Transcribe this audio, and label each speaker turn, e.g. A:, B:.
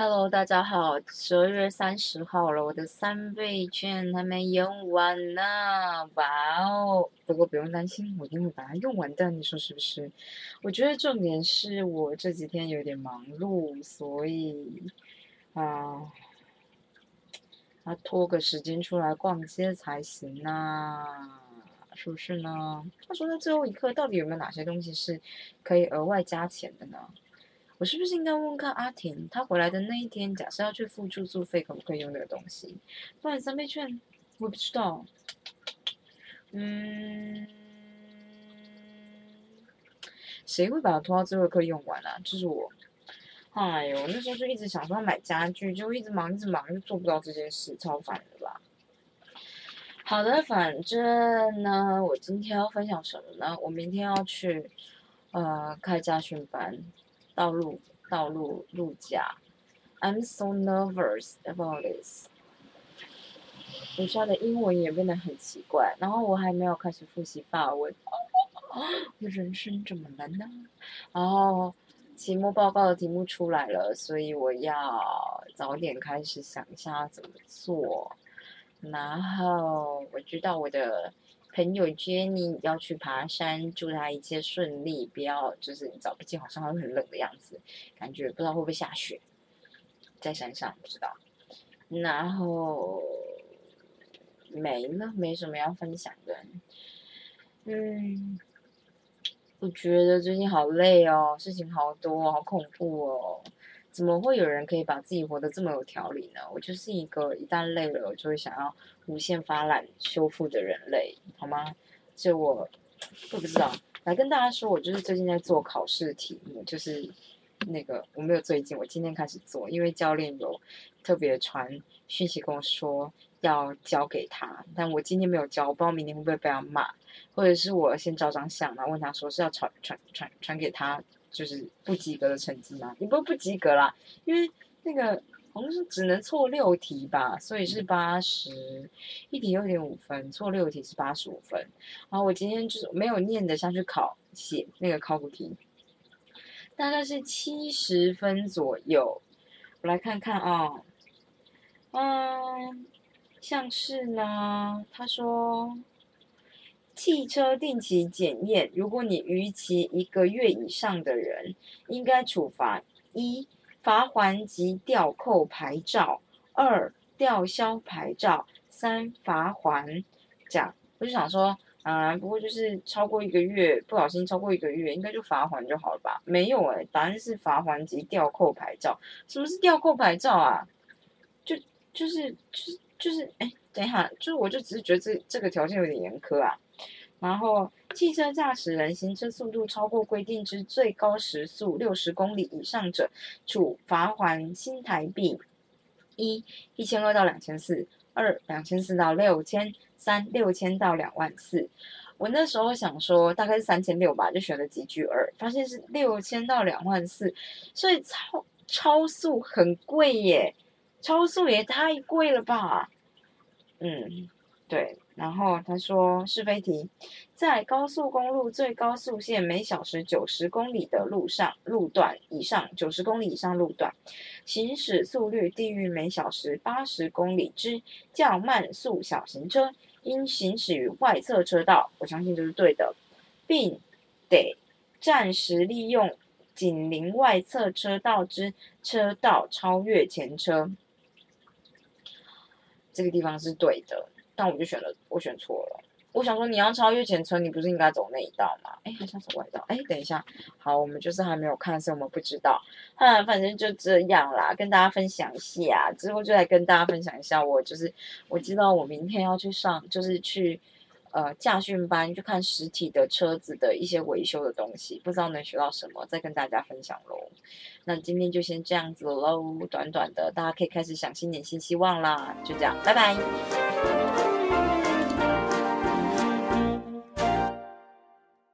A: Hello，大家好，十二月三十号了，我的三倍券还没用完呢，哇哦！不过不用担心，我一定会把它用完的，你说是不是？我觉得重点是我这几天有点忙碌，所以啊，要拖个时间出来逛街才行呐，是不是呢？他说在最后一刻，到底有没有哪些东西是可以额外加钱的呢？我是不是应该问问看阿婷，她回来的那一天，假设要去付住宿费，可不可以用那个东西？不然三倍券，我不知道。嗯，谁会把它拖到最后一刻用完啊？就是我。哎呦，那时候就一直想说买家具，就一直忙，一直忙，就做不到这件事，超烦的吧？好的，反正呢，我今天要分享什么呢？我明天要去呃开家训班。道路道路路驾，I'm so nervous about this。我家的英文也变得很奇怪，然后我还没有开始复习法文，人生怎么了呢？然后期末报告的题目出来了，所以我要早点开始想一下怎么做。然后我知道我的。朋友 Jenny 要去爬山，祝他一切顺利，不要就是找不见，好像会很冷的样子，感觉不知道会不会下雪，在山上不知道。然后没了，没什么要分享的。嗯，我觉得最近好累哦，事情好多，好恐怖哦。怎么会有人可以把自己活得这么有条理呢？我就是一个一旦累了，我就会想要无限发懒修复的人类，好吗？就我，我不知道，来跟大家说，我就是最近在做考试题目，就是那个我没有最近，我今天开始做，因为教练有特别传讯息跟我说要交给他，但我今天没有交，我不知道明天会不会被他骂，或者是我先照张相，然后问他说是要传传传传给他。就是不及格的成绩吗，也不是不及格啦，因为那个好像是只能错六题吧，所以是八十一题六点五分，错六题是八十五分。然后我今天就是没有念的下去考写那个考古题，大概是七十分左右。我来看看啊，嗯，像是呢，他说。汽车定期检验，如果你逾期一个月以上的人，应该处罚一罚还及吊扣牌照，二吊销牌照，三罚还。这样，我就想说，啊，不过就是超过一个月，不小心超过一个月，应该就罚还就好了吧？没有哎，答案是罚还及吊扣牌照。什么是吊扣牌照啊？就就是就是就是，哎，等一下，就是我就只是觉得这这个条件有点严苛啊。然后，汽车驾驶人行车速度超过规定之最高时速六十公里以上者，处罚款新台币一一千二到两千四，二两千四到六千，三六千到两万四。我那时候想说大概是三千六吧，就选了几句二，发现是六千到两万四，所以超超速很贵耶，超速也太贵了吧？嗯，对。然后他说是非题，在高速公路最高速限每小时九十公里的路上路段以上，九十公里以上路段，行驶速率低于每小时八十公里之较慢速小型车，应行驶于外侧车道。我相信这是对的，并得暂时利用紧邻外侧车道之车道超越前车。这个地方是对的。但我就选了，我选错了。我想说，你要超越前车，你不是应该走那一道吗？哎，还想走外道？哎，等一下，好，我们就是还没有看，所以我们不知道。嗯，反正就这样啦，跟大家分享一下。之后就来跟大家分享一下，我就是我知道我明天要去上，就是去呃驾训班，去看实体的车子的一些维修的东西，不知道能学到什么，再跟大家分享喽。那今天就先这样子喽，短短的，大家可以开始想新年新希望啦。就这样，拜拜。